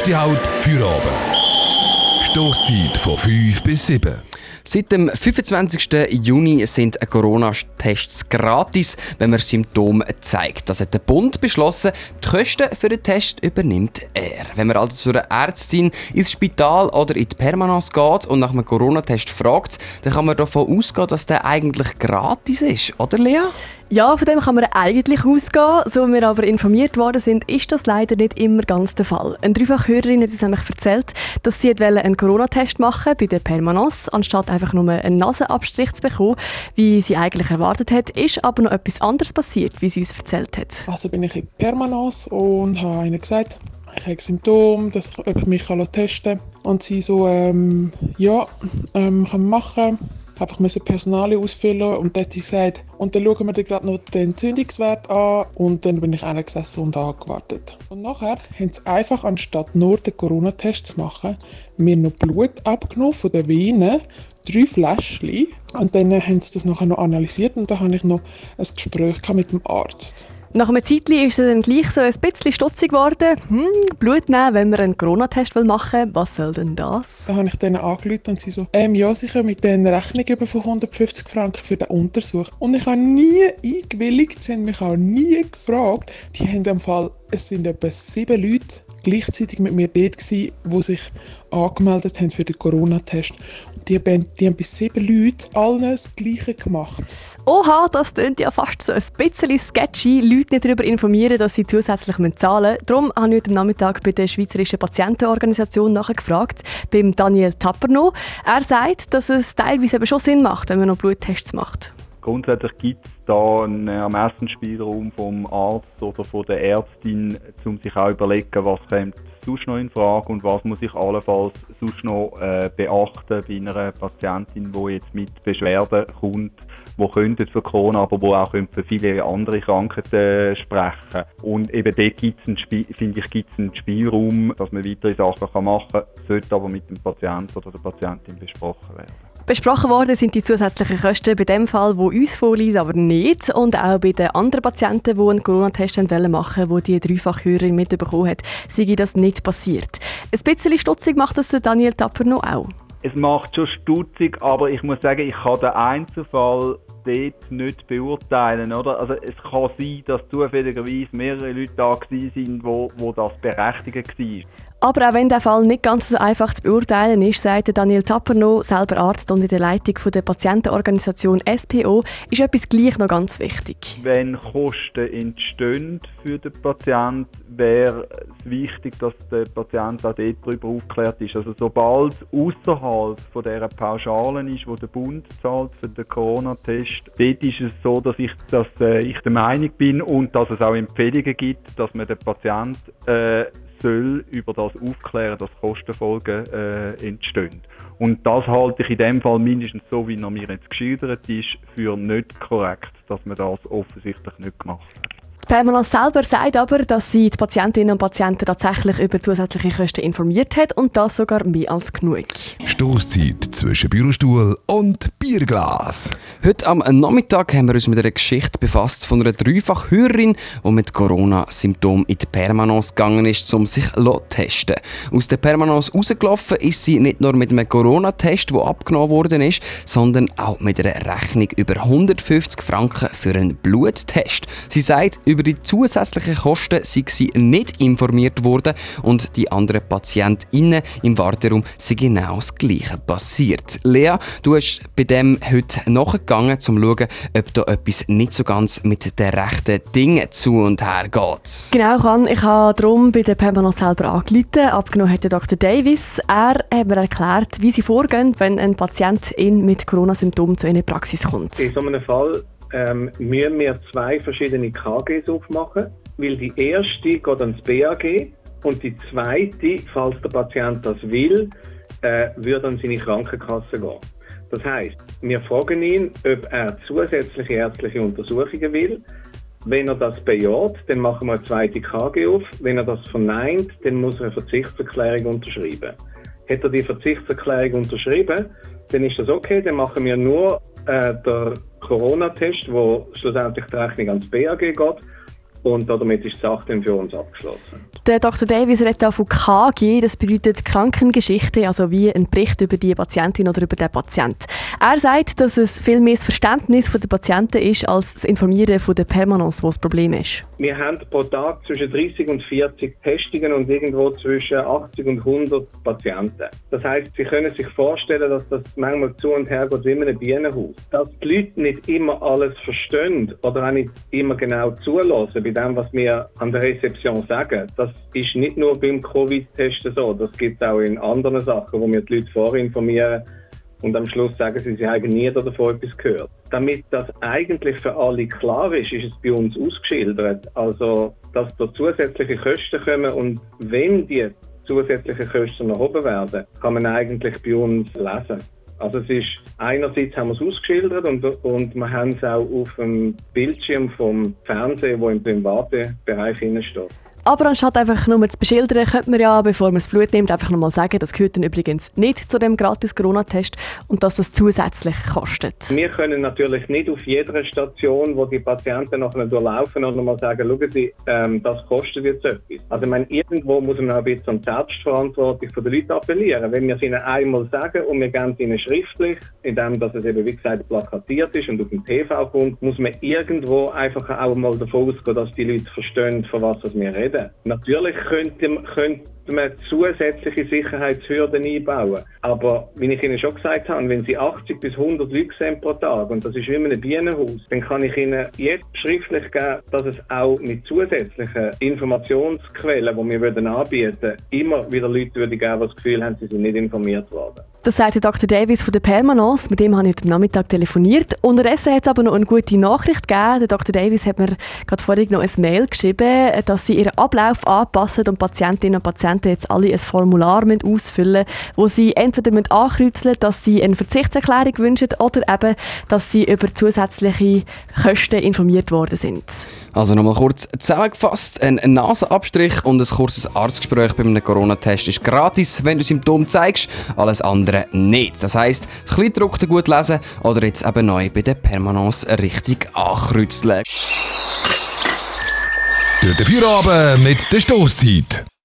Erste Halt für oben. Stoßzeit von 5 bis 7. Seit dem 25. Juni sind Corona-Tests gratis, wenn man Symptome zeigt. Das hat der Bund beschlossen. Die Kosten für den Test übernimmt er. Wenn man also zu einer Ärztin ins Spital oder in die Permanence geht und nach einem Corona-Test fragt, dann kann man davon ausgehen, dass der eigentlich gratis ist, oder Lea? Ja, von dem kann man eigentlich ausgehen. So wie wir aber informiert worden sind, ist das leider nicht immer ganz der Fall. Eine Dreifachhörerin hat uns nämlich erzählt, dass sie einen Corona-Test machen bei der Permanence, anstatt einfach nur einen Nasenabstrich zu bekommen, wie sie eigentlich erwartet hat, ist aber noch etwas anderes passiert, wie sie uns erzählt hat. Also bin ich in Permanence und habe ihnen gesagt, ich habe Symptome, dass ich mich testen kann. Und sie so, ähm, ja, ähm, kann machen einfach müssen Personal ausfüllen und dann hat sie gesagt, und dann schauen wir dir gerade noch den Entzündungswert an und dann bin ich gesessen und angewartet. Und nachher haben sie einfach, anstatt nur den Corona-Test zu machen, mir noch Blut abgenommen von den Venen, drei Fläschchen und dann haben sie das nachher noch analysiert und dann habe ich noch ein Gespräch mit dem Arzt. Nach einem Zeitchen ist er dann gleich so ein bisschen stutzig geworden. Hm, Blut nehmen, wenn man einen Corona-Test machen will. Was soll denn das? Da habe ich denen angerufen und sie so, ähm, ja, sie können mit denen Rechnung über von 150 Franken für den Untersuch. Und ich habe nie eingewilligt, sie haben mich auch nie gefragt. Die haben im Fall, es sind etwa sieben Leute gleichzeitig mit mir dort gewesen, die sich angemeldet haben für den Corona-Test. Die, die haben bei sieben Leuten allen das Gleiche gemacht. Oha, das klingt ja fast so ein bisschen sketchy. Leute nicht darüber informieren, dass sie zusätzlich zahlen müssen. Darum habe ich heute Nachmittag bei der Schweizerischen Patientenorganisation nachgefragt, beim Daniel Tapperno. Er sagt, dass es teilweise eben schon Sinn macht, wenn man noch Bluttests macht. Grundsätzlich gibt es da einen Ermessensspielraum vom Arzt oder von der Ärztin, um sich auch überlegen, was kommt sonst noch in Frage und was muss ich allenfalls sonst noch äh, beachten bei einer Patientin, die jetzt mit Beschwerden kommt, die könnte für Corona, aber wo auch für viele andere Krankheiten sprechen. Und eben dort gibt es, finde ich, gibt es einen Spielraum, dass man weitere Sachen machen kann, sollte aber mit dem Patienten oder der Patientin besprochen werden. Besprochen worden sind die zusätzlichen Kosten bei dem Fall, wo uns vorliegt, aber nicht. Und auch bei den anderen Patienten, die einen Corona-Test machen wollten, die die Dreifachhörerin mitbekommen hat, sei das nicht passiert. Ein bisschen stutzig macht das Daniel Tapper noch auch. Es macht schon stutzig, aber ich muss sagen, ich kann den Einzelfall dort nicht beurteilen, oder? Also es kann sein, dass zufälligerweise mehrere Leute da waren, wo, wo das berechtigt war. Aber auch wenn der Fall nicht ganz so einfach zu beurteilen ist, sagt Daniel Tapperno, selber Arzt und in der Leitung der Patientenorganisation SPO, ist etwas gleich noch ganz wichtig. Wenn Kosten entstehen für den Patienten, wäre es wichtig, dass der Patient auch dort darüber aufgeklärt ist. Also sobald es außerhalb von dieser Pauschalen ist, wo der Bund zahlt für den Corona-Test, dort ist es so, dass ich, dass, äh, ich der Meinung bin und dass es auch Empfehlungen gibt, dass man den Patienten äh, soll über das aufklären, dass Kostenfolgen äh, entstehen. Und das halte ich in dem Fall mindestens so, wie er mir jetzt geschildert ist, für nicht korrekt, dass man das offensichtlich nicht gemacht hat. Pamela selber sagt aber, dass sie die Patientinnen und Patienten tatsächlich über zusätzliche Kosten informiert hat und das sogar mehr als genug. Stoßzeit zwischen Bürostuhl und Bierglas. Heute am Nachmittag haben wir uns mit einer Geschichte befasst von einer Dreifachhörerin, die mit Corona-Symptomen in die Permanence gegangen ist, um sich zu testen. Aus der Permanence rausgelaufen ist sie nicht nur mit einem Corona-Test, der abgenommen worden ist, sondern auch mit einer Rechnung über 150 Franken für einen Bluttest. Sie sagt, über über die zusätzlichen Kosten sind sie nicht informiert worden und die anderen PatientInnen im Warteraum sind genau das Gleiche passiert. Lea, du hast bei dem heute nachgegangen, um zu schauen, ob da etwas nicht so ganz mit den rechten Dingen zu und her geht. Genau, kann. Ich habe darum bei der Permanent selber angerufen. Abgenommen hat Dr. Davis. Er hat mir erklärt, wie sie vorgehen, wenn ein Patient mit Corona-Symptomen zu einer Praxis kommt. In so einem Fall ähm, müssen wir zwei verschiedene KGs aufmachen, weil die erste geht ans BAG und die zweite, falls der Patient das will, äh, würde an seine Krankenkasse gehen. Das heißt, wir fragen ihn, ob er zusätzliche ärztliche Untersuchungen will. Wenn er das bejaht, dann machen wir eine zweite KG auf. Wenn er das verneint, dann muss er eine Verzichtserklärung unterschreiben. Hat er die Verzichtserklärung unterschrieben, dann ist das okay, dann machen wir nur äh, der Corona-Test, wo schlussendlich die Rechnung ans BAG geht. Und damit ist die Sache dann für uns abgeschlossen. Der Dr. Davis redet auch von KG, das bedeutet Krankengeschichte, also wie ein Bericht über die Patientin oder über den Patient. Er sagt, dass es viel mehr das Verständnis der Patienten ist, als das Informieren von der Permanence, wo das Problem ist. Wir haben pro Tag zwischen 30 und 40 Testungen und irgendwo zwischen 80 und 100 Patienten. Das heißt, Sie können sich vorstellen, dass das manchmal zu und her geht wie in einem Bienenhaus. Dass die Leute nicht immer alles verstehen oder auch nicht immer genau zulassen bei dem, was wir an der Rezeption sagen. Das ist nicht nur beim Covid-Testen so, das gibt es auch in anderen Sachen, wo wir die Leute vorinformieren und am Schluss sagen sie, sie haben nie davon etwas gehört. Damit das eigentlich für alle klar ist, ist es bei uns ausgeschildert. Also, dass da zusätzliche Kosten kommen und wenn die zusätzlichen Kosten erhoben werden, kann man eigentlich bei uns lesen. Also es ist, einerseits haben wir es ausgeschildert und, und wir haben es auch auf dem Bildschirm vom Fernsehen, wo im Privatbereich steht. Aber anstatt einfach nur zu beschildern, könnte man ja, bevor man das Blut nimmt, einfach nochmal sagen, das gehört dann übrigens nicht zu dem gratis Corona-Test und dass das zusätzlich kostet. Wir können natürlich nicht auf jeder Station, wo die Patienten nachher durchlaufen, oder mal sagen, schauen Sie, ähm, das kostet jetzt etwas. Also ich meine, irgendwo muss man auch ein bisschen an die Selbstverantwortung der Leute appellieren. Wenn wir es ihnen einmal sagen und wir geben es ihnen schriftlich, indem dass es eben, wie gesagt, plakatiert ist und auf dem TV kommt, muss man irgendwo einfach auch mal davon ausgehen, dass die Leute verstehen, von was wir reden reden. Natürlich könnte, könnte man zusätzliche Sicherheitshürden einbauen. Aber wie ich Ihnen schon gesagt habe, wenn Sie 80 bis 100 Leute sehen pro Tag und das ist wie in einem Bienenhaus, dann kann ich Ihnen jetzt schriftlich geben, dass es auch mit zusätzlichen Informationsquellen, die wir würden anbieten immer wieder Leute würde geben, die das Gefühl haben, sie sind nicht informiert worden. Das sagt Dr. Davis von der Permanence. Mit dem habe ich heute Nachmittag telefoniert. Unterdessen hat es aber noch eine gute Nachricht gegeben. Der Dr. Davis hat mir gerade vorhin noch ein Mail geschrieben, dass sie ihren Ablauf anpassen und Patientinnen und Patienten jetzt alle ein Formular ausfüllen müssen, wo sie entweder ankreuzeln dass sie eine Verzichtserklärung wünschen oder eben, dass sie über zusätzliche Kosten informiert worden sind. Also nochmal kurz zusammengefasst, ein Nasenabstrich und ein kurzes Arztgespräch bei einem Corona-Test ist gratis, wenn du Symptome zeigst, alles andere nicht. Das heisst, das Kleidruckte gut lesen oder jetzt eben neu bei der Permanence richtig ankreuzeln. Durch den Feierabend mit der Stoßzeit.